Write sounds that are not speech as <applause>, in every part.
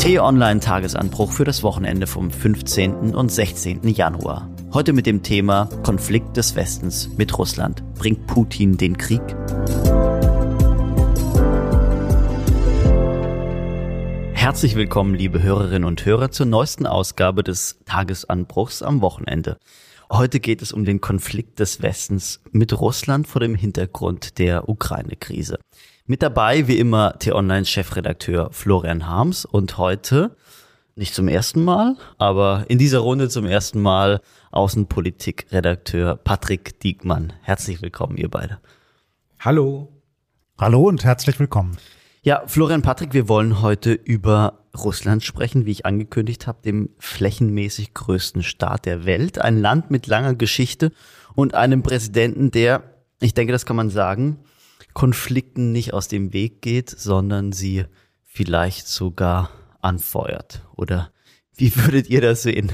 T-Online-Tagesanbruch für das Wochenende vom 15. und 16. Januar. Heute mit dem Thema Konflikt des Westens mit Russland. Bringt Putin den Krieg? Herzlich willkommen, liebe Hörerinnen und Hörer, zur neuesten Ausgabe des Tagesanbruchs am Wochenende. Heute geht es um den Konflikt des Westens mit Russland vor dem Hintergrund der Ukraine-Krise. Mit dabei, wie immer, T-Online-Chefredakteur Florian Harms und heute, nicht zum ersten Mal, aber in dieser Runde zum ersten Mal Außenpolitik-Redakteur Patrick Diekmann. Herzlich willkommen, ihr beide. Hallo. Hallo und herzlich willkommen. Ja, Florian Patrick, wir wollen heute über Russland sprechen, wie ich angekündigt habe, dem flächenmäßig größten Staat der Welt. Ein Land mit langer Geschichte und einem Präsidenten, der, ich denke, das kann man sagen, Konflikten nicht aus dem Weg geht, sondern sie vielleicht sogar anfeuert. Oder wie <laughs> würdet ihr das sehen?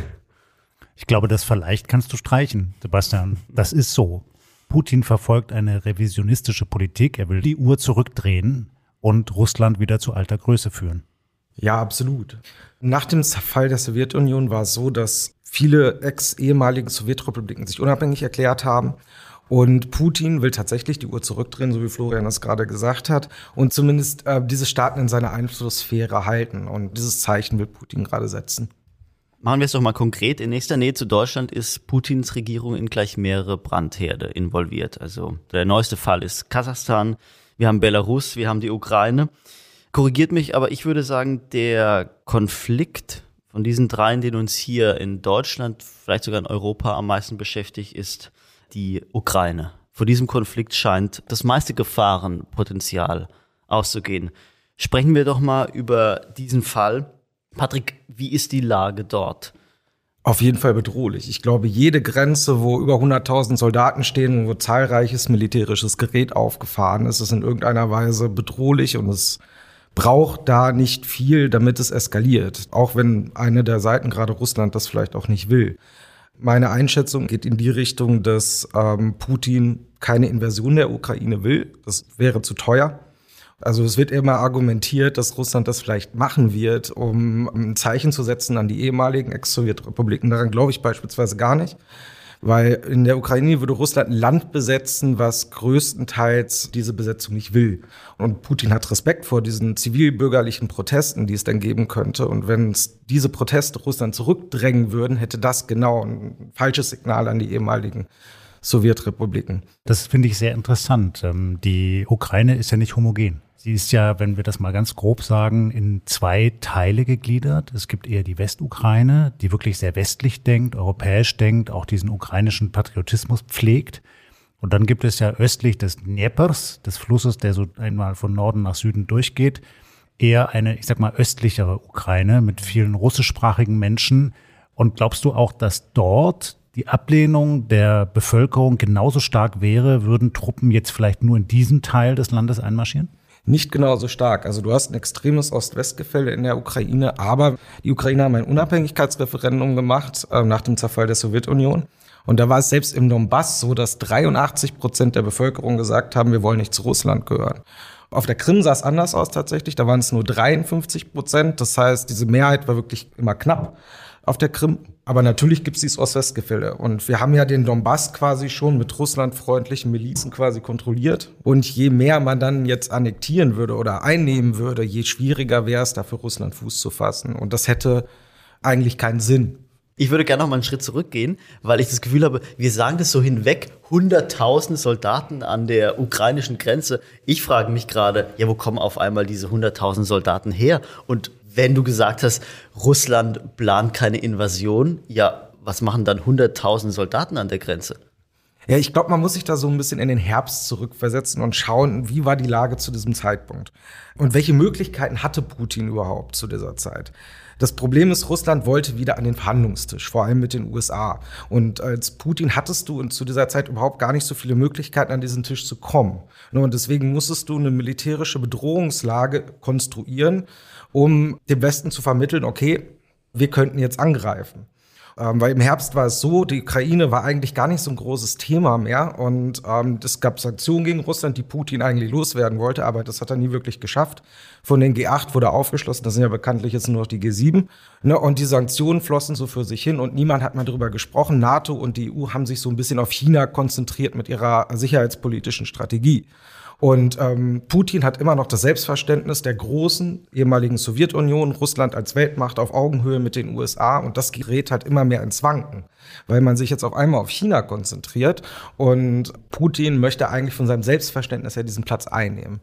Ich glaube, das vielleicht kannst du streichen, Sebastian. Das ist so. Putin verfolgt eine revisionistische Politik. Er will die Uhr zurückdrehen und Russland wieder zu alter Größe führen. Ja, absolut. Nach dem Zerfall der Sowjetunion war es so, dass viele ex-ehemaligen Sowjetrepubliken sich unabhängig erklärt haben. Und Putin will tatsächlich die Uhr zurückdrehen, so wie Florian das gerade gesagt hat, und zumindest äh, diese Staaten in seiner Einflusssphäre halten. Und dieses Zeichen will Putin gerade setzen. Machen wir es doch mal konkret. In nächster Nähe zu Deutschland ist Putins Regierung in gleich mehrere Brandherde involviert. Also der neueste Fall ist Kasachstan, wir haben Belarus, wir haben die Ukraine. Korrigiert mich, aber ich würde sagen, der Konflikt von diesen dreien, den uns hier in Deutschland, vielleicht sogar in Europa am meisten beschäftigt, ist die Ukraine. Vor diesem Konflikt scheint das meiste Gefahrenpotenzial auszugehen. Sprechen wir doch mal über diesen Fall. Patrick, wie ist die Lage dort? Auf jeden Fall bedrohlich. Ich glaube, jede Grenze, wo über 100.000 Soldaten stehen, wo zahlreiches militärisches Gerät aufgefahren ist, ist in irgendeiner Weise bedrohlich und es braucht da nicht viel, damit es eskaliert. Auch wenn eine der Seiten, gerade Russland, das vielleicht auch nicht will. Meine Einschätzung geht in die Richtung, dass ähm, Putin keine Invasion der Ukraine will. Das wäre zu teuer. Also es wird immer argumentiert, dass Russland das vielleicht machen wird, um ein Zeichen zu setzen an die ehemaligen Ex-Sowjetrepubliken. Daran glaube ich beispielsweise gar nicht. Weil in der Ukraine würde Russland ein Land besetzen, was größtenteils diese Besetzung nicht will. Und Putin hat Respekt vor diesen zivilbürgerlichen Protesten, die es dann geben könnte. Und wenn es diese Proteste Russland zurückdrängen würden, hätte das genau ein falsches Signal an die ehemaligen Sowjetrepubliken. Das finde ich sehr interessant. Ähm, die Ukraine ist ja nicht homogen. Sie ist ja, wenn wir das mal ganz grob sagen, in zwei Teile gegliedert. Es gibt eher die Westukraine, die wirklich sehr westlich denkt, europäisch denkt, auch diesen ukrainischen Patriotismus pflegt. Und dann gibt es ja östlich des Dneprs, des Flusses, der so einmal von Norden nach Süden durchgeht, eher eine, ich sag mal, östlichere Ukraine mit vielen russischsprachigen Menschen. Und glaubst du auch, dass dort die Ablehnung der Bevölkerung genauso stark wäre, würden Truppen jetzt vielleicht nur in diesen Teil des Landes einmarschieren? nicht genauso stark. Also du hast ein extremes Ost-West-Gefälle in der Ukraine, aber die Ukraine haben ein Unabhängigkeitsreferendum gemacht äh, nach dem Zerfall der Sowjetunion. Und da war es selbst im Donbass so, dass 83 Prozent der Bevölkerung gesagt haben, wir wollen nicht zu Russland gehören. Auf der Krim sah es anders aus tatsächlich, da waren es nur 53 Prozent. Das heißt, diese Mehrheit war wirklich immer knapp auf der Krim. Aber natürlich gibt es dieses Ost-West-Gefälle. Und wir haben ja den Donbass quasi schon mit russlandfreundlichen Milizen quasi kontrolliert. Und je mehr man dann jetzt annektieren würde oder einnehmen würde, je schwieriger wäre es, da für Russland Fuß zu fassen. Und das hätte eigentlich keinen Sinn. Ich würde gerne noch mal einen Schritt zurückgehen, weil ich das Gefühl habe, wir sagen das so hinweg, hunderttausend Soldaten an der ukrainischen Grenze. Ich frage mich gerade, ja, wo kommen auf einmal diese hunderttausend Soldaten her? Und wenn du gesagt hast, Russland plant keine Invasion, ja, was machen dann 100.000 Soldaten an der Grenze? Ja, ich glaube, man muss sich da so ein bisschen in den Herbst zurückversetzen und schauen, wie war die Lage zu diesem Zeitpunkt und welche Möglichkeiten hatte Putin überhaupt zu dieser Zeit. Das Problem ist, Russland wollte wieder an den Verhandlungstisch, vor allem mit den USA. Und als Putin hattest du zu dieser Zeit überhaupt gar nicht so viele Möglichkeiten, an diesen Tisch zu kommen. Und deswegen musstest du eine militärische Bedrohungslage konstruieren, um dem Westen zu vermitteln, okay, wir könnten jetzt angreifen. Ähm, weil im Herbst war es so, die Ukraine war eigentlich gar nicht so ein großes Thema mehr und ähm, es gab Sanktionen gegen Russland, die Putin eigentlich loswerden wollte, aber das hat er nie wirklich geschafft. Von den G8 wurde aufgeschlossen, das sind ja bekanntlich jetzt nur noch die G7. Ne? Und die Sanktionen flossen so für sich hin und niemand hat mal darüber gesprochen. NATO und die EU haben sich so ein bisschen auf China konzentriert mit ihrer sicherheitspolitischen Strategie. Und ähm, Putin hat immer noch das Selbstverständnis der großen ehemaligen Sowjetunion, Russland als Weltmacht auf Augenhöhe mit den USA. Und das gerät halt immer mehr ins Wanken, weil man sich jetzt auf einmal auf China konzentriert. Und Putin möchte eigentlich von seinem Selbstverständnis her diesen Platz einnehmen.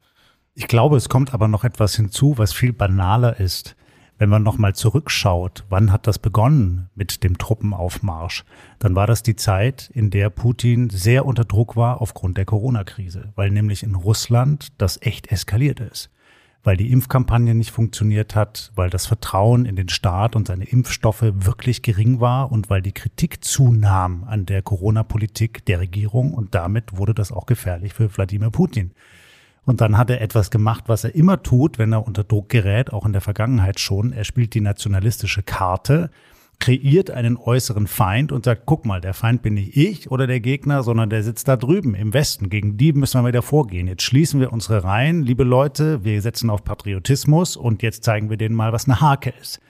Ich glaube, es kommt aber noch etwas hinzu, was viel banaler ist. Wenn man nochmal zurückschaut, wann hat das begonnen mit dem Truppenaufmarsch, dann war das die Zeit, in der Putin sehr unter Druck war aufgrund der Corona-Krise, weil nämlich in Russland das echt eskaliert ist. Weil die Impfkampagne nicht funktioniert hat, weil das Vertrauen in den Staat und seine Impfstoffe wirklich gering war und weil die Kritik zunahm an der Corona-Politik der Regierung und damit wurde das auch gefährlich für Wladimir Putin. Und dann hat er etwas gemacht, was er immer tut, wenn er unter Druck gerät, auch in der Vergangenheit schon. Er spielt die nationalistische Karte, kreiert einen äußeren Feind und sagt, guck mal, der Feind bin nicht ich oder der Gegner, sondern der sitzt da drüben im Westen. Gegen die müssen wir wieder vorgehen. Jetzt schließen wir unsere Reihen, liebe Leute, wir setzen auf Patriotismus und jetzt zeigen wir denen mal, was eine Hake ist.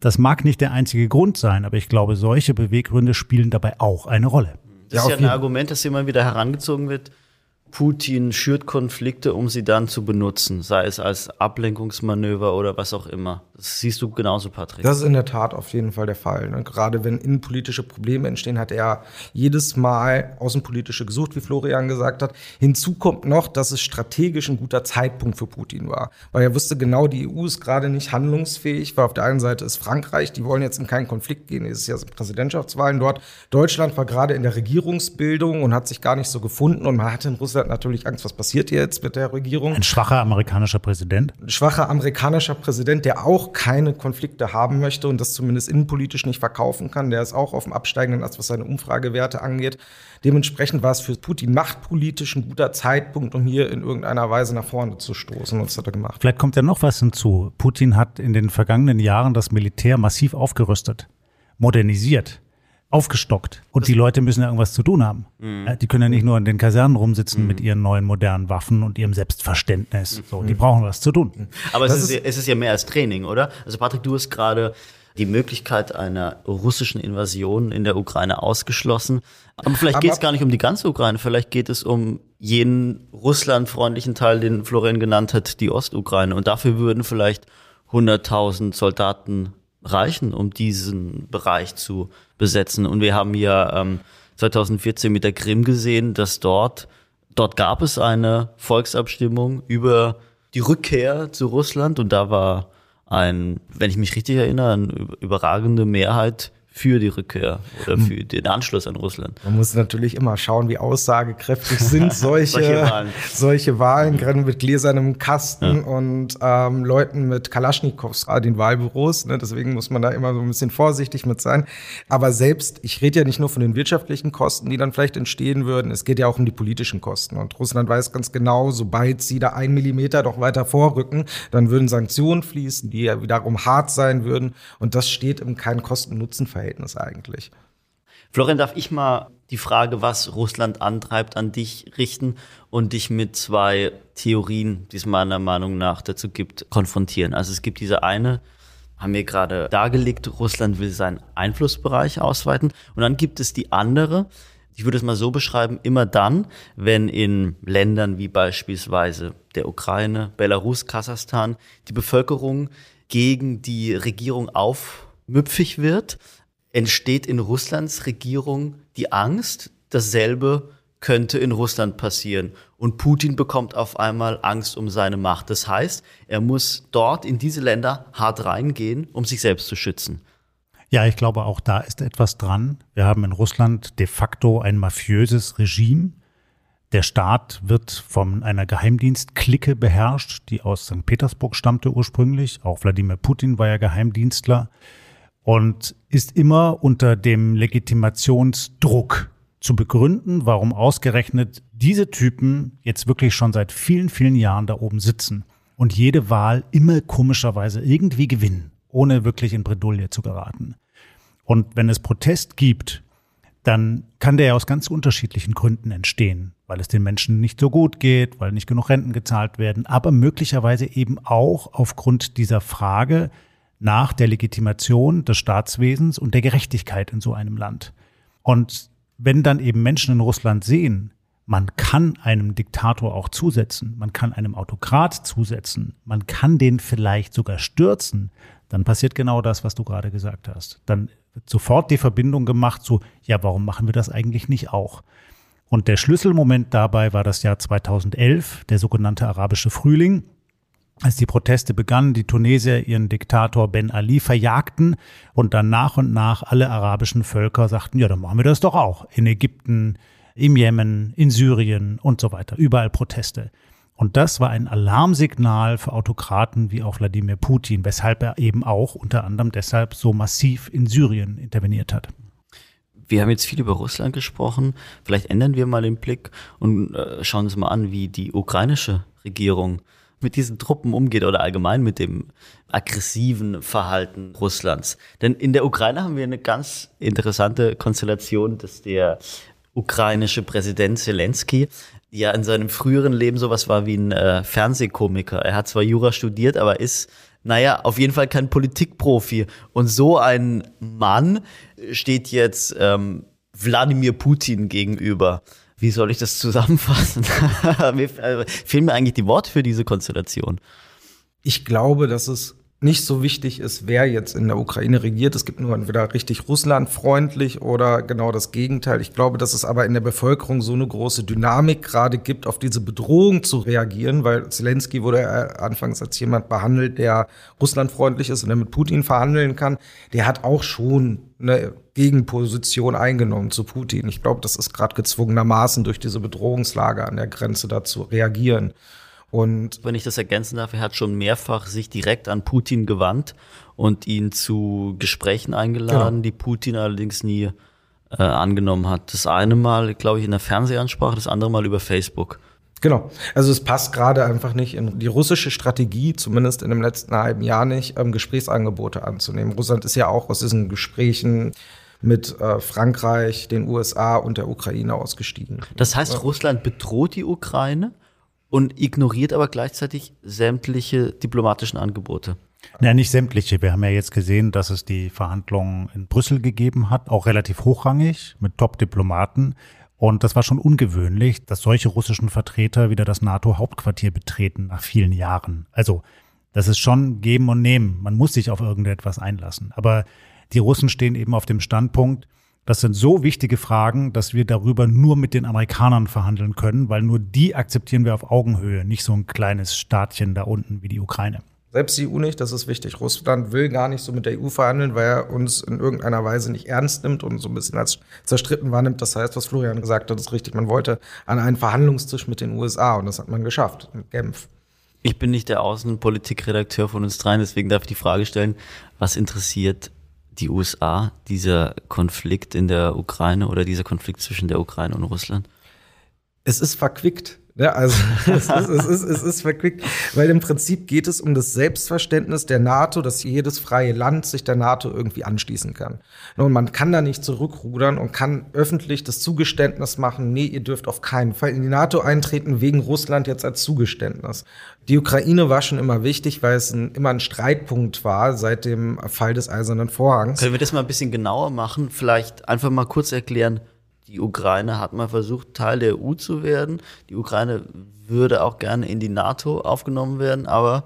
Das mag nicht der einzige Grund sein, aber ich glaube, solche Beweggründe spielen dabei auch eine Rolle. Das ist ja ein Argument, das immer wieder herangezogen wird Putin schürt Konflikte, um sie dann zu benutzen, sei es als Ablenkungsmanöver oder was auch immer. Das siehst du genauso, Patrick. Das ist in der Tat auf jeden Fall der Fall. Ne? Gerade wenn innenpolitische Probleme entstehen, hat er jedes Mal außenpolitische gesucht, wie Florian gesagt hat. Hinzu kommt noch, dass es strategisch ein guter Zeitpunkt für Putin war. Weil er wusste genau, die EU ist gerade nicht handlungsfähig, weil auf der einen Seite ist Frankreich, die wollen jetzt in keinen Konflikt gehen, es ist ja Präsidentschaftswahlen dort. Deutschland war gerade in der Regierungsbildung und hat sich gar nicht so gefunden und man hatte in Russland hat natürlich Angst, was passiert jetzt mit der Regierung. Ein schwacher amerikanischer Präsident? Ein schwacher amerikanischer Präsident, der auch keine Konflikte haben möchte und das zumindest innenpolitisch nicht verkaufen kann. Der ist auch auf dem absteigenden Ast, was seine Umfragewerte angeht. Dementsprechend war es für Putin machtpolitisch ein guter Zeitpunkt, um hier in irgendeiner Weise nach vorne zu stoßen. Und das hat er gemacht. Vielleicht kommt ja noch was hinzu. Putin hat in den vergangenen Jahren das Militär massiv aufgerüstet, modernisiert aufgestockt. Und das die Leute müssen ja irgendwas zu tun haben. Mhm. Die können ja nicht nur in den Kasernen rumsitzen mhm. mit ihren neuen modernen Waffen und ihrem Selbstverständnis. So, die mhm. brauchen was zu tun. Aber es ist, ist, es ist ja mehr als Training, oder? Also Patrick, du hast gerade die Möglichkeit einer russischen Invasion in der Ukraine ausgeschlossen. Aber vielleicht geht es gar nicht um die ganze Ukraine, vielleicht geht es um jenen russlandfreundlichen Teil, den Florian genannt hat, die Ostukraine. Und dafür würden vielleicht 100.000 Soldaten reichen, um diesen Bereich zu besetzen. Und wir haben ja ähm, 2014 mit der Krim gesehen, dass dort, dort gab es eine Volksabstimmung über die Rückkehr zu Russland und da war ein, wenn ich mich richtig erinnere, eine überragende Mehrheit für die Rückkehr oder hm. für den Anschluss an Russland. Man muss natürlich immer schauen, wie aussagekräftig sind <laughs> solche, solche Wahlen, solche Wahlen gerade mit gläsernem Kasten ja. und ähm, Leuten mit Kalaschnikows an den Wahlbüros. Ne? Deswegen muss man da immer so ein bisschen vorsichtig mit sein. Aber selbst, ich rede ja nicht nur von den wirtschaftlichen Kosten, die dann vielleicht entstehen würden, es geht ja auch um die politischen Kosten. Und Russland weiß ganz genau, sobald sie da ein Millimeter doch weiter vorrücken, dann würden Sanktionen fließen, die ja wiederum hart sein würden. Und das steht im kein Kosten-Nutzen-Verhältnis Verhältnis eigentlich. Florian, darf ich mal die Frage, was Russland antreibt, an dich richten und dich mit zwei Theorien, die es meiner Meinung nach dazu gibt, konfrontieren. Also es gibt diese eine, haben wir gerade dargelegt, Russland will seinen Einflussbereich ausweiten. Und dann gibt es die andere, ich würde es mal so beschreiben, immer dann, wenn in Ländern wie beispielsweise der Ukraine, Belarus, Kasachstan die Bevölkerung gegen die Regierung aufmüpfig wird, entsteht in Russlands Regierung die Angst, dasselbe könnte in Russland passieren. Und Putin bekommt auf einmal Angst um seine Macht. Das heißt, er muss dort in diese Länder hart reingehen, um sich selbst zu schützen. Ja, ich glaube, auch da ist etwas dran. Wir haben in Russland de facto ein mafiöses Regime. Der Staat wird von einer Geheimdienstklicke beherrscht, die aus St. Petersburg stammte ursprünglich. Auch Wladimir Putin war ja Geheimdienstler und ist immer unter dem Legitimationsdruck zu begründen, warum ausgerechnet diese Typen jetzt wirklich schon seit vielen, vielen Jahren da oben sitzen und jede Wahl immer komischerweise irgendwie gewinnen, ohne wirklich in Bredouille zu geraten. Und wenn es Protest gibt, dann kann der ja aus ganz unterschiedlichen Gründen entstehen, weil es den Menschen nicht so gut geht, weil nicht genug Renten gezahlt werden, aber möglicherweise eben auch aufgrund dieser Frage nach der Legitimation des Staatswesens und der Gerechtigkeit in so einem Land. Und wenn dann eben Menschen in Russland sehen, man kann einem Diktator auch zusetzen, man kann einem Autokrat zusetzen, man kann den vielleicht sogar stürzen, dann passiert genau das, was du gerade gesagt hast. Dann wird sofort die Verbindung gemacht zu, ja, warum machen wir das eigentlich nicht auch? Und der Schlüsselmoment dabei war das Jahr 2011, der sogenannte arabische Frühling, als die Proteste begannen, die Tunesier ihren Diktator Ben Ali verjagten und dann nach und nach alle arabischen Völker sagten, ja, dann machen wir das doch auch. In Ägypten, im Jemen, in Syrien und so weiter. Überall Proteste. Und das war ein Alarmsignal für Autokraten wie auch Wladimir Putin, weshalb er eben auch unter anderem deshalb so massiv in Syrien interveniert hat. Wir haben jetzt viel über Russland gesprochen. Vielleicht ändern wir mal den Blick und äh, schauen uns mal an, wie die ukrainische Regierung mit diesen Truppen umgeht oder allgemein mit dem aggressiven Verhalten Russlands. Denn in der Ukraine haben wir eine ganz interessante Konstellation, dass der ukrainische Präsident Zelensky ja in seinem früheren Leben sowas war wie ein äh, Fernsehkomiker. Er hat zwar Jura studiert, aber ist, naja, auf jeden Fall kein Politikprofi. Und so ein Mann steht jetzt ähm, Wladimir Putin gegenüber. Wie soll ich das zusammenfassen? <laughs> mir äh, fehlen mir eigentlich die Worte für diese Konstellation. Ich glaube, dass es nicht so wichtig ist, wer jetzt in der Ukraine regiert. Es gibt nur entweder richtig russlandfreundlich oder genau das Gegenteil. Ich glaube, dass es aber in der Bevölkerung so eine große Dynamik gerade gibt, auf diese Bedrohung zu reagieren, weil Zelensky wurde anfangs als jemand behandelt, der russlandfreundlich ist und der mit Putin verhandeln kann. Der hat auch schon eine Gegenposition eingenommen zu Putin. Ich glaube, das ist gerade gezwungenermaßen durch diese Bedrohungslage an der Grenze dazu reagieren. Und wenn ich das ergänzen darf, er hat schon mehrfach sich direkt an Putin gewandt und ihn zu Gesprächen eingeladen, genau. die Putin allerdings nie äh, angenommen hat. Das eine Mal, glaube ich, in der Fernsehansprache, das andere Mal über Facebook. Genau. Also es passt gerade einfach nicht in die russische Strategie, zumindest in dem letzten halben Jahr nicht, ähm, Gesprächsangebote anzunehmen. Russland ist ja auch aus diesen Gesprächen mit äh, Frankreich, den USA und der Ukraine ausgestiegen. Das heißt, Russland bedroht die Ukraine? Und ignoriert aber gleichzeitig sämtliche diplomatischen Angebote. Ja, nicht sämtliche. Wir haben ja jetzt gesehen, dass es die Verhandlungen in Brüssel gegeben hat, auch relativ hochrangig mit Top-Diplomaten. Und das war schon ungewöhnlich, dass solche russischen Vertreter wieder das NATO-Hauptquartier betreten nach vielen Jahren. Also, das ist schon geben und nehmen. Man muss sich auf irgendetwas einlassen. Aber die Russen stehen eben auf dem Standpunkt, das sind so wichtige Fragen, dass wir darüber nur mit den Amerikanern verhandeln können, weil nur die akzeptieren wir auf Augenhöhe, nicht so ein kleines Staatchen da unten wie die Ukraine. Selbst die EU nicht, das ist wichtig. Russland will gar nicht so mit der EU verhandeln, weil er uns in irgendeiner Weise nicht ernst nimmt und so ein bisschen als zerstritten wahrnimmt. Das heißt, was Florian gesagt hat, ist richtig. Man wollte an einen Verhandlungstisch mit den USA und das hat man geschafft mit Genf. Ich bin nicht der Außenpolitikredakteur von uns dreien, deswegen darf ich die Frage stellen, was interessiert die USA, dieser Konflikt in der Ukraine oder dieser Konflikt zwischen der Ukraine und Russland? Es ist verquickt. Ja, also <laughs> es ist, es, ist, es ist verquickt, weil im Prinzip geht es um das Selbstverständnis der NATO, dass jedes freie Land sich der NATO irgendwie anschließen kann. Und man kann da nicht zurückrudern und kann öffentlich das Zugeständnis machen, nee, ihr dürft auf keinen Fall in die NATO eintreten wegen Russland jetzt als Zugeständnis. Die Ukraine war schon immer wichtig, weil es ein, immer ein Streitpunkt war seit dem Fall des Eisernen Vorhangs. Können wir das mal ein bisschen genauer machen? Vielleicht einfach mal kurz erklären, die Ukraine hat mal versucht, Teil der EU zu werden. Die Ukraine würde auch gerne in die NATO aufgenommen werden, aber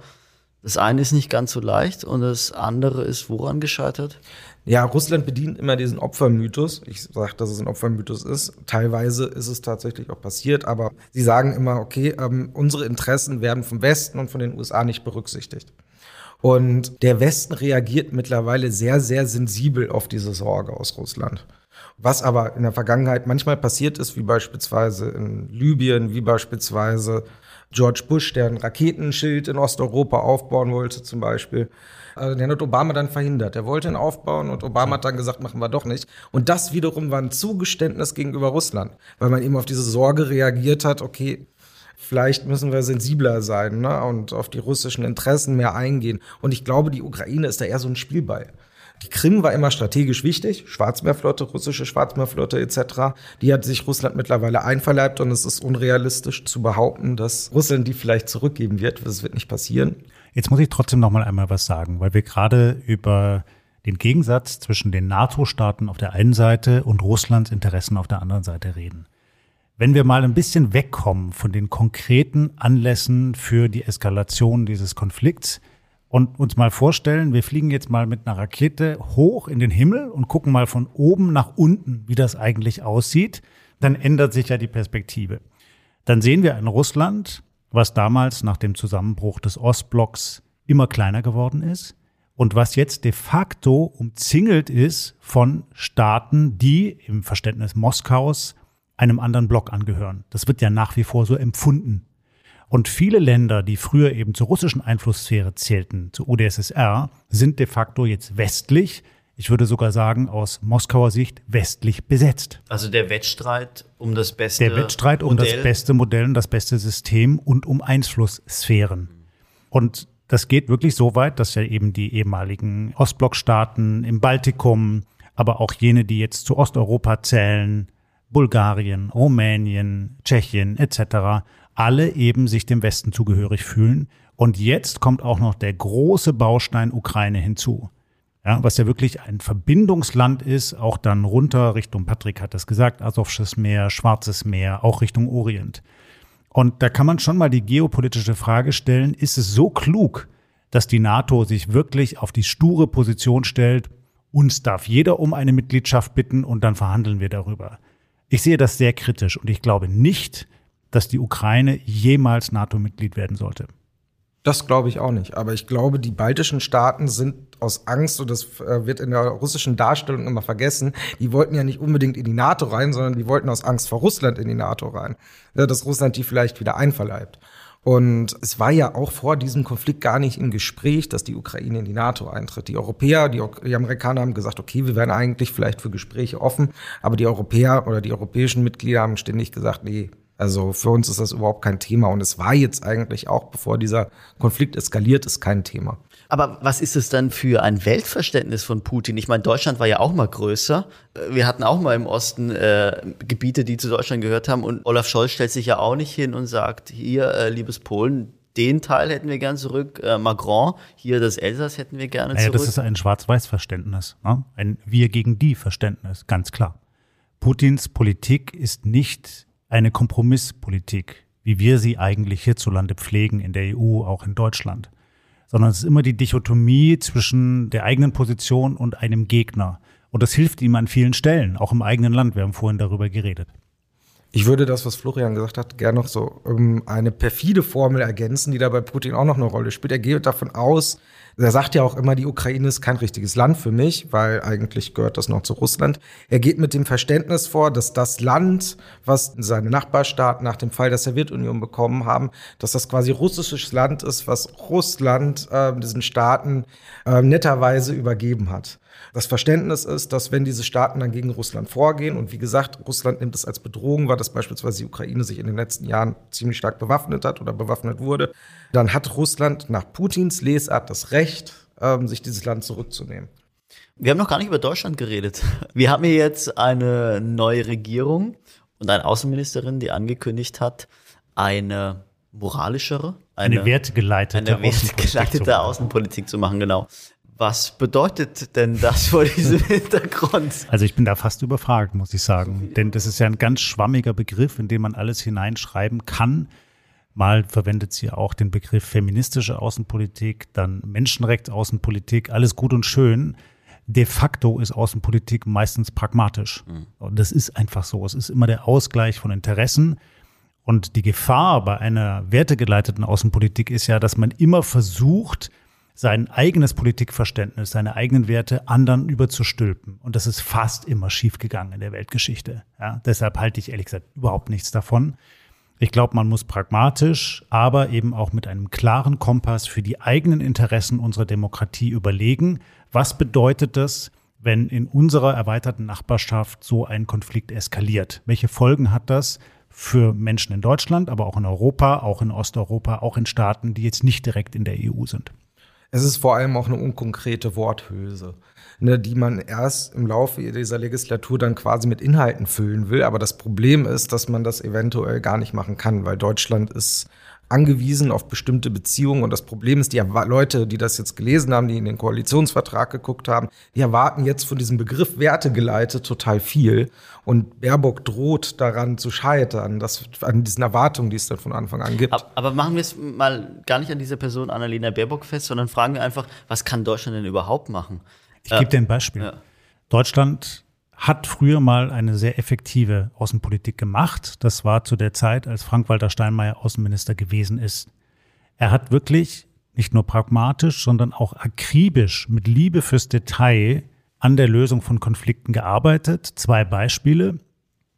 das eine ist nicht ganz so leicht und das andere ist woran gescheitert? Ja, Russland bedient immer diesen Opfermythos. Ich sage, dass es ein Opfermythos ist. Teilweise ist es tatsächlich auch passiert, aber sie sagen immer, okay, ähm, unsere Interessen werden vom Westen und von den USA nicht berücksichtigt. Und der Westen reagiert mittlerweile sehr, sehr sensibel auf diese Sorge aus Russland. Was aber in der Vergangenheit manchmal passiert ist, wie beispielsweise in Libyen, wie beispielsweise George Bush, der ein Raketenschild in Osteuropa aufbauen wollte zum Beispiel. Also den hat Obama dann verhindert. Er wollte ihn aufbauen und Obama hat dann gesagt, machen wir doch nicht. Und das wiederum war ein Zugeständnis gegenüber Russland, weil man eben auf diese Sorge reagiert hat, okay, vielleicht müssen wir sensibler sein ne? und auf die russischen Interessen mehr eingehen. Und ich glaube, die Ukraine ist da eher so ein Spielball. Die Krim war immer strategisch wichtig, Schwarzmeerflotte, russische Schwarzmeerflotte etc. Die hat sich Russland mittlerweile einverleibt und es ist unrealistisch zu behaupten, dass Russland die vielleicht zurückgeben wird. Das wird nicht passieren. Jetzt muss ich trotzdem noch mal einmal was sagen, weil wir gerade über den Gegensatz zwischen den NATO-Staaten auf der einen Seite und Russlands Interessen auf der anderen Seite reden. Wenn wir mal ein bisschen wegkommen von den konkreten Anlässen für die Eskalation dieses Konflikts und uns mal vorstellen, wir fliegen jetzt mal mit einer Rakete hoch in den Himmel und gucken mal von oben nach unten, wie das eigentlich aussieht, dann ändert sich ja die Perspektive. Dann sehen wir ein Russland, was damals nach dem Zusammenbruch des Ostblocks immer kleiner geworden ist und was jetzt de facto umzingelt ist von Staaten, die im Verständnis Moskaus einem anderen Block angehören. Das wird ja nach wie vor so empfunden. Und viele Länder, die früher eben zur russischen Einflusssphäre zählten, zur UdSSR, sind de facto jetzt westlich, ich würde sogar sagen, aus Moskauer Sicht westlich besetzt. Also der Wettstreit um das beste Der Wettstreit um Modell. das beste Modell und das beste System und um Einflusssphären. Und das geht wirklich so weit, dass ja eben die ehemaligen Ostblockstaaten im Baltikum, aber auch jene, die jetzt zu Osteuropa zählen, Bulgarien, Rumänien, Tschechien etc. alle eben sich dem Westen zugehörig fühlen. Und jetzt kommt auch noch der große Baustein Ukraine hinzu. Ja, was ja wirklich ein Verbindungsland ist, auch dann runter Richtung, Patrick hat das gesagt, Asowsches Meer, Schwarzes Meer, auch Richtung Orient. Und da kann man schon mal die geopolitische Frage stellen, ist es so klug, dass die NATO sich wirklich auf die sture Position stellt, uns darf jeder um eine Mitgliedschaft bitten und dann verhandeln wir darüber. Ich sehe das sehr kritisch und ich glaube nicht, dass die Ukraine jemals NATO-Mitglied werden sollte. Das glaube ich auch nicht. Aber ich glaube, die baltischen Staaten sind aus Angst, und das äh, wird in der russischen Darstellung immer vergessen, die wollten ja nicht unbedingt in die NATO rein, sondern die wollten aus Angst vor Russland in die NATO rein. Dass Russland die vielleicht wieder einverleibt. Und es war ja auch vor diesem Konflikt gar nicht im Gespräch, dass die Ukraine in die NATO eintritt. Die Europäer, die, die, Amerikaner haben gesagt, okay, wir wären eigentlich vielleicht für Gespräche offen, aber die Europäer oder die europäischen Mitglieder haben ständig gesagt, nee, also für uns ist das überhaupt kein Thema. Und es war jetzt eigentlich auch, bevor dieser Konflikt eskaliert ist, kein Thema. Aber was ist es dann für ein Weltverständnis von Putin? Ich meine, Deutschland war ja auch mal größer. Wir hatten auch mal im Osten äh, Gebiete, die zu Deutschland gehört haben. Und Olaf Scholz stellt sich ja auch nicht hin und sagt, hier, äh, liebes Polen, den Teil hätten wir gern zurück. Äh, Macron, hier das Elsass hätten wir gerne naja, zurück. Das ist ein Schwarz-Weiß-Verständnis, ne? ein Wir gegen die Verständnis, ganz klar. Putins Politik ist nicht eine Kompromisspolitik, wie wir sie eigentlich hierzulande pflegen in der EU, auch in Deutschland sondern es ist immer die Dichotomie zwischen der eigenen Position und einem Gegner. Und das hilft ihm an vielen Stellen, auch im eigenen Land. Wir haben vorhin darüber geredet. Ich würde das, was Florian gesagt hat, gerne noch so um, ähm, eine perfide Formel ergänzen, die da bei Putin auch noch eine Rolle spielt. Er geht davon aus, er sagt ja auch immer, die Ukraine ist kein richtiges Land für mich, weil eigentlich gehört das noch zu Russland. Er geht mit dem Verständnis vor, dass das Land, was seine Nachbarstaaten nach dem Fall der Sowjetunion bekommen haben, dass das quasi russisches Land ist, was Russland äh, diesen Staaten äh, netterweise übergeben hat. Das Verständnis ist, dass wenn diese Staaten dann gegen Russland vorgehen, und wie gesagt, Russland nimmt es als Bedrohung wahr, dass beispielsweise die Ukraine sich in den letzten Jahren ziemlich stark bewaffnet hat oder bewaffnet wurde, dann hat Russland nach Putins Lesart das Recht, ähm, sich dieses Land zurückzunehmen. Wir haben noch gar nicht über Deutschland geredet. Wir haben hier jetzt eine neue Regierung und eine Außenministerin, die angekündigt hat, eine moralischere, eine, eine wertgeleitete, eine wertgeleitete Außenpolitik zu machen, genau. Was bedeutet denn das vor diesem <laughs> Hintergrund? Also ich bin da fast überfragt, muss ich sagen. Denn das ist ja ein ganz schwammiger Begriff, in den man alles hineinschreiben kann. Mal verwendet sie auch den Begriff feministische Außenpolitik, dann Menschenrechtsaußenpolitik, alles gut und schön. De facto ist Außenpolitik meistens pragmatisch. Mhm. Und das ist einfach so. Es ist immer der Ausgleich von Interessen. Und die Gefahr bei einer wertegeleiteten Außenpolitik ist ja, dass man immer versucht, sein eigenes Politikverständnis, seine eigenen Werte anderen überzustülpen. Und das ist fast immer schiefgegangen in der Weltgeschichte. Ja, deshalb halte ich ehrlich gesagt überhaupt nichts davon. Ich glaube, man muss pragmatisch, aber eben auch mit einem klaren Kompass für die eigenen Interessen unserer Demokratie überlegen, was bedeutet das, wenn in unserer erweiterten Nachbarschaft so ein Konflikt eskaliert? Welche Folgen hat das für Menschen in Deutschland, aber auch in Europa, auch in Osteuropa, auch in Staaten, die jetzt nicht direkt in der EU sind? Es ist vor allem auch eine unkonkrete Worthülse, ne, die man erst im Laufe dieser Legislatur dann quasi mit Inhalten füllen will. Aber das Problem ist, dass man das eventuell gar nicht machen kann, weil Deutschland ist angewiesen auf bestimmte Beziehungen. Und das Problem ist, die Leute, die das jetzt gelesen haben, die in den Koalitionsvertrag geguckt haben, die erwarten jetzt von diesem Begriff Werte geleitet total viel. Und Baerbock droht daran zu scheitern, dass, an diesen Erwartungen, die es dann von Anfang an gibt. Aber machen wir es mal gar nicht an dieser Person Annalena Baerbock fest, sondern fragen wir einfach, was kann Deutschland denn überhaupt machen? Ich gebe dir ein Beispiel. Ja. Deutschland hat früher mal eine sehr effektive Außenpolitik gemacht. Das war zu der Zeit, als Frank-Walter Steinmeier Außenminister gewesen ist. Er hat wirklich nicht nur pragmatisch, sondern auch akribisch mit Liebe fürs Detail an der Lösung von Konflikten gearbeitet. Zwei Beispiele.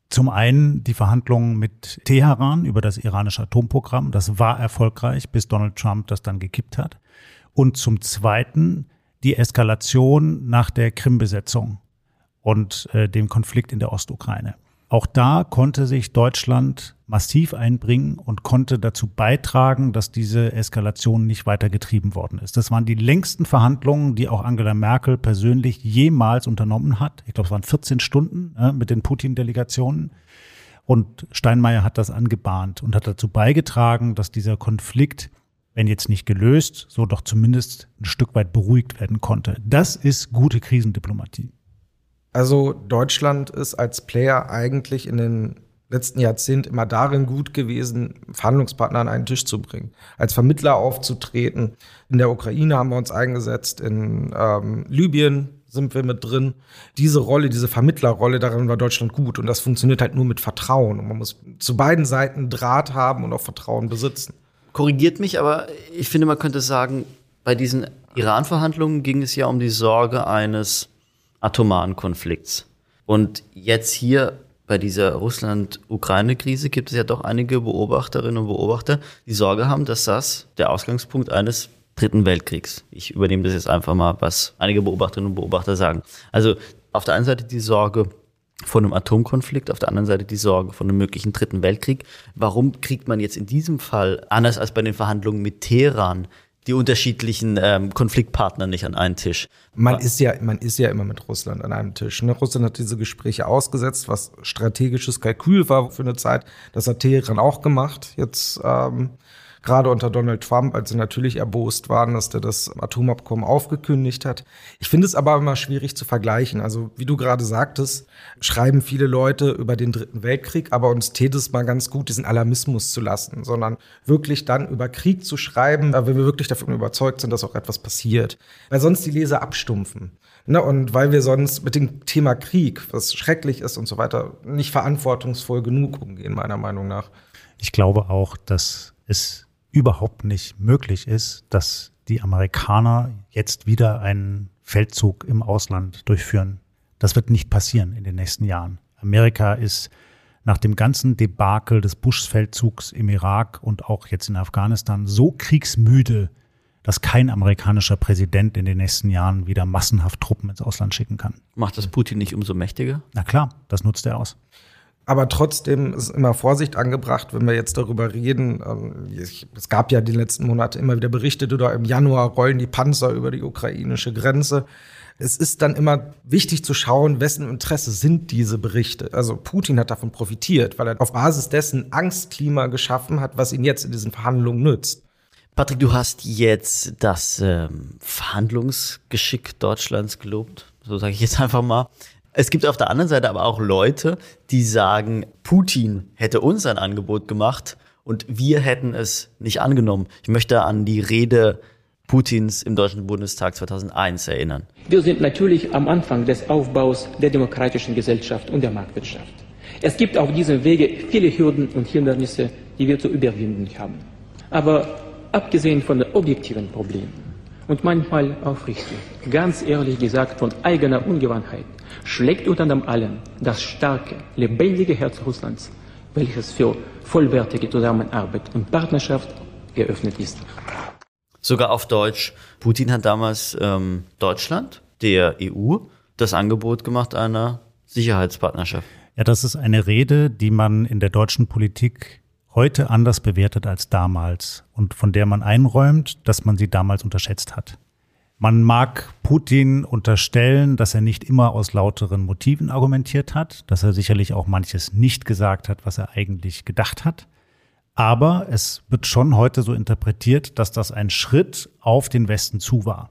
Zum einen die Verhandlungen mit Teheran über das iranische Atomprogramm. Das war erfolgreich, bis Donald Trump das dann gekippt hat. Und zum zweiten die Eskalation nach der Krim-Besetzung und äh, dem Konflikt in der Ostukraine. Auch da konnte sich Deutschland massiv einbringen und konnte dazu beitragen, dass diese Eskalation nicht weiter getrieben worden ist. Das waren die längsten Verhandlungen, die auch Angela Merkel persönlich jemals unternommen hat. Ich glaube, es waren 14 Stunden äh, mit den Putin-Delegationen. Und Steinmeier hat das angebahnt und hat dazu beigetragen, dass dieser Konflikt, wenn jetzt nicht gelöst, so doch zumindest ein Stück weit beruhigt werden konnte. Das ist gute Krisendiplomatie. Also Deutschland ist als Player eigentlich in den letzten Jahrzehnten immer darin gut gewesen, Verhandlungspartner an einen Tisch zu bringen, als Vermittler aufzutreten. In der Ukraine haben wir uns eingesetzt, in ähm, Libyen sind wir mit drin. Diese Rolle, diese Vermittlerrolle, darin war Deutschland gut. Und das funktioniert halt nur mit Vertrauen. Und man muss zu beiden Seiten Draht haben und auch Vertrauen besitzen. Korrigiert mich, aber ich finde, man könnte sagen, bei diesen Iran-Verhandlungen ging es ja um die Sorge eines atomaren Konflikts. Und jetzt hier bei dieser Russland-Ukraine-Krise gibt es ja doch einige Beobachterinnen und Beobachter, die Sorge haben, dass das der Ausgangspunkt eines Dritten Weltkriegs. Ich übernehme das jetzt einfach mal, was einige Beobachterinnen und Beobachter sagen. Also auf der einen Seite die Sorge von einem Atomkonflikt, auf der anderen Seite die Sorge von einem möglichen Dritten Weltkrieg. Warum kriegt man jetzt in diesem Fall, anders als bei den Verhandlungen mit Teheran, die unterschiedlichen ähm, Konfliktpartner nicht an einen Tisch. Man ist ja, man ist ja immer mit Russland an einem Tisch. Ne? Russland hat diese Gespräche ausgesetzt, was strategisches Kalkül war für eine Zeit. Das hat Teheran auch gemacht. Jetzt ähm, gerade unter Donald Trump, als sie natürlich erbost waren, dass der das Atomabkommen aufgekündigt hat. Ich finde es aber immer schwierig zu vergleichen. Also wie du gerade sagtest, schreiben viele Leute über den Dritten Weltkrieg, aber uns täte es mal ganz gut, diesen Alarmismus zu lassen, sondern wirklich dann über Krieg zu schreiben, wenn wir wirklich davon überzeugt sind, dass auch etwas passiert. Weil sonst die Leser abstumpfen. Ne, und weil wir sonst mit dem Thema Krieg, was schrecklich ist und so weiter, nicht verantwortungsvoll genug umgehen, meiner Meinung nach. Ich glaube auch, dass es überhaupt nicht möglich ist, dass die Amerikaner jetzt wieder einen Feldzug im Ausland durchführen. Das wird nicht passieren in den nächsten Jahren. Amerika ist nach dem ganzen Debakel des Bush-Feldzugs im Irak und auch jetzt in Afghanistan so kriegsmüde, dass kein amerikanischer Präsident in den nächsten Jahren wieder massenhaft Truppen ins Ausland schicken kann. Macht das Putin nicht umso mächtiger? Na klar, das nutzt er aus. Aber trotzdem ist immer Vorsicht angebracht, wenn wir jetzt darüber reden. Ähm, es gab ja die letzten Monate immer wieder Berichte, oder im Januar rollen die Panzer über die ukrainische Grenze. Es ist dann immer wichtig zu schauen, wessen Interesse sind diese Berichte. Also Putin hat davon profitiert, weil er auf Basis dessen Angstklima geschaffen hat, was ihn jetzt in diesen Verhandlungen nützt. Patrick, du hast jetzt das ähm, Verhandlungsgeschick Deutschlands gelobt, so sage ich jetzt einfach mal. Es gibt auf der anderen Seite aber auch Leute, die sagen, Putin hätte uns ein Angebot gemacht und wir hätten es nicht angenommen. Ich möchte an die Rede Putins im Deutschen Bundestag 2001 erinnern. Wir sind natürlich am Anfang des Aufbaus der demokratischen Gesellschaft und der Marktwirtschaft. Es gibt auf diesem Wege viele Hürden und Hindernisse, die wir zu überwinden haben. Aber abgesehen von den objektiven Problemen und manchmal auch richtig, ganz ehrlich gesagt von eigener Ungewandtheit, schlägt unter allem das starke, lebendige Herz Russlands, welches für vollwertige Zusammenarbeit und Partnerschaft geöffnet ist. Sogar auf Deutsch. Putin hat damals ähm, Deutschland, der EU, das Angebot gemacht einer Sicherheitspartnerschaft. Ja, das ist eine Rede, die man in der deutschen Politik heute anders bewertet als damals und von der man einräumt, dass man sie damals unterschätzt hat. Man mag Putin unterstellen, dass er nicht immer aus lauteren Motiven argumentiert hat, dass er sicherlich auch manches nicht gesagt hat, was er eigentlich gedacht hat. Aber es wird schon heute so interpretiert, dass das ein Schritt auf den Westen zu war.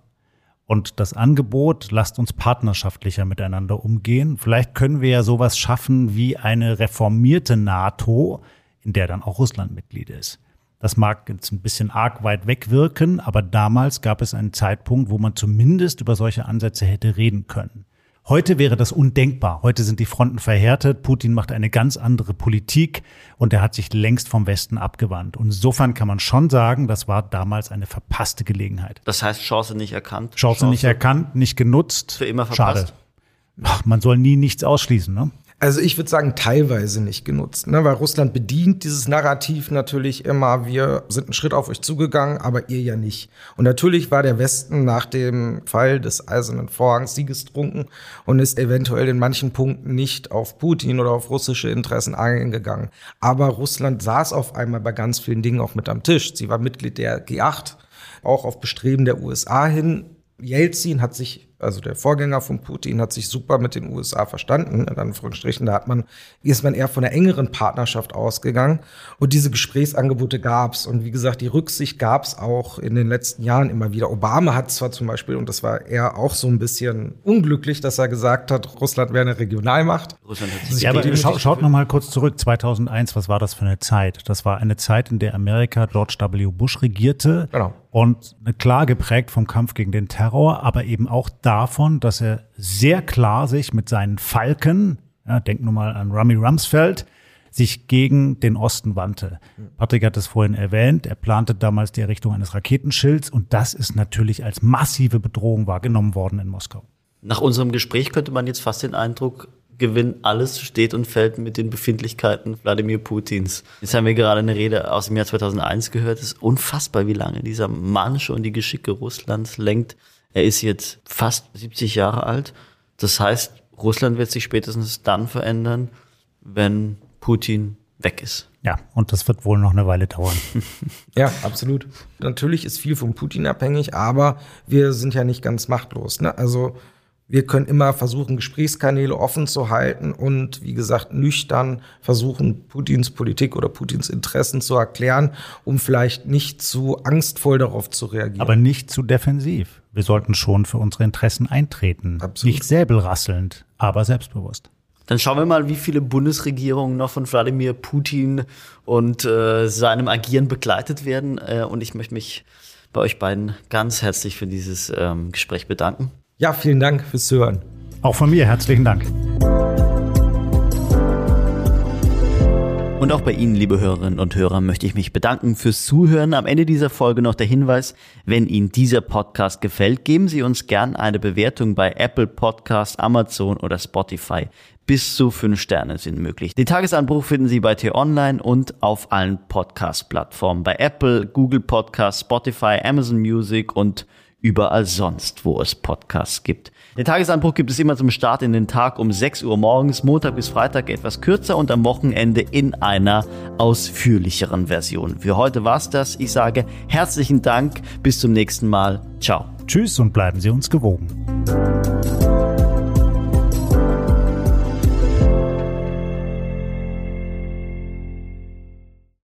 Und das Angebot, lasst uns partnerschaftlicher miteinander umgehen. Vielleicht können wir ja sowas schaffen wie eine reformierte NATO, in der dann auch Russland Mitglied ist. Das mag jetzt ein bisschen arg weit weg wirken, aber damals gab es einen Zeitpunkt, wo man zumindest über solche Ansätze hätte reden können. Heute wäre das undenkbar. Heute sind die Fronten verhärtet. Putin macht eine ganz andere Politik und er hat sich längst vom Westen abgewandt. Und insofern kann man schon sagen, das war damals eine verpasste Gelegenheit. Das heißt, Chance nicht erkannt. Chance, Chance nicht erkannt, nicht genutzt. Für immer verpasst. Schade. Ach, man soll nie nichts ausschließen, ne? Also ich würde sagen, teilweise nicht genutzt, ne? weil Russland bedient dieses Narrativ natürlich immer, wir sind einen Schritt auf euch zugegangen, aber ihr ja nicht. Und natürlich war der Westen nach dem Fall des Eisernen Vorhangs siegestrunken und ist eventuell in manchen Punkten nicht auf Putin oder auf russische Interessen eingegangen. Aber Russland saß auf einmal bei ganz vielen Dingen auch mit am Tisch. Sie war Mitglied der G8, auch auf Bestreben der USA hin. Jelzin hat sich also der Vorgänger von Putin, hat sich super mit den USA verstanden, in Anführungsstrichen. Da hat man, ist man eher von einer engeren Partnerschaft ausgegangen. Und diese Gesprächsangebote gab's. Und wie gesagt, die Rücksicht gab's auch in den letzten Jahren immer wieder. Obama hat zwar zum Beispiel, und das war eher auch so ein bisschen unglücklich, dass er gesagt hat, Russland wäre eine Regionalmacht. Russland hat sich ja, aber schau, schaut noch mal kurz zurück. 2001, was war das für eine Zeit? Das war eine Zeit, in der Amerika George W. Bush regierte. Genau. Und klar geprägt vom Kampf gegen den Terror, aber eben auch davon, dass er sehr klar sich mit seinen Falken, ja, denk nur mal an Rummy Rumsfeld, sich gegen den Osten wandte. Patrick hat es vorhin erwähnt, er plante damals die Errichtung eines Raketenschilds und das ist natürlich als massive Bedrohung wahrgenommen worden in Moskau. Nach unserem Gespräch könnte man jetzt fast den Eindruck gewinnen, alles steht und fällt mit den Befindlichkeiten Wladimir Putins. Jetzt haben wir gerade eine Rede aus dem Jahr 2001 gehört. Es ist unfassbar, wie lange dieser Mann schon die Geschicke Russlands lenkt. Er ist jetzt fast 70 Jahre alt. Das heißt, Russland wird sich spätestens dann verändern, wenn Putin weg ist. Ja, und das wird wohl noch eine Weile dauern. <laughs> ja, absolut. Natürlich ist viel von Putin abhängig, aber wir sind ja nicht ganz machtlos. Ne? Also wir können immer versuchen, Gesprächskanäle offen zu halten und, wie gesagt, nüchtern versuchen, Putins Politik oder Putins Interessen zu erklären, um vielleicht nicht zu angstvoll darauf zu reagieren. Aber nicht zu defensiv. Wir sollten schon für unsere Interessen eintreten. Absolut. Nicht säbelrasselnd, aber selbstbewusst. Dann schauen wir mal, wie viele Bundesregierungen noch von Wladimir Putin und äh, seinem Agieren begleitet werden. Äh, und ich möchte mich bei euch beiden ganz herzlich für dieses ähm, Gespräch bedanken. Ja, vielen Dank fürs Zuhören. Auch von mir herzlichen Dank. Und auch bei Ihnen, liebe Hörerinnen und Hörer, möchte ich mich bedanken fürs Zuhören. Am Ende dieser Folge noch der Hinweis, wenn Ihnen dieser Podcast gefällt, geben Sie uns gern eine Bewertung bei Apple Podcast, Amazon oder Spotify. Bis zu fünf Sterne sind möglich. Den Tagesanbruch finden Sie bei T-Online und auf allen Podcast-Plattformen. Bei Apple, Google Podcast, Spotify, Amazon Music und überall sonst, wo es Podcasts gibt. Den Tagesanbruch gibt es immer zum Start in den Tag um 6 Uhr morgens, Montag bis Freitag etwas kürzer und am Wochenende in einer ausführlicheren Version. Für heute war's das. Ich sage herzlichen Dank, bis zum nächsten Mal. Ciao. Tschüss und bleiben Sie uns gewogen.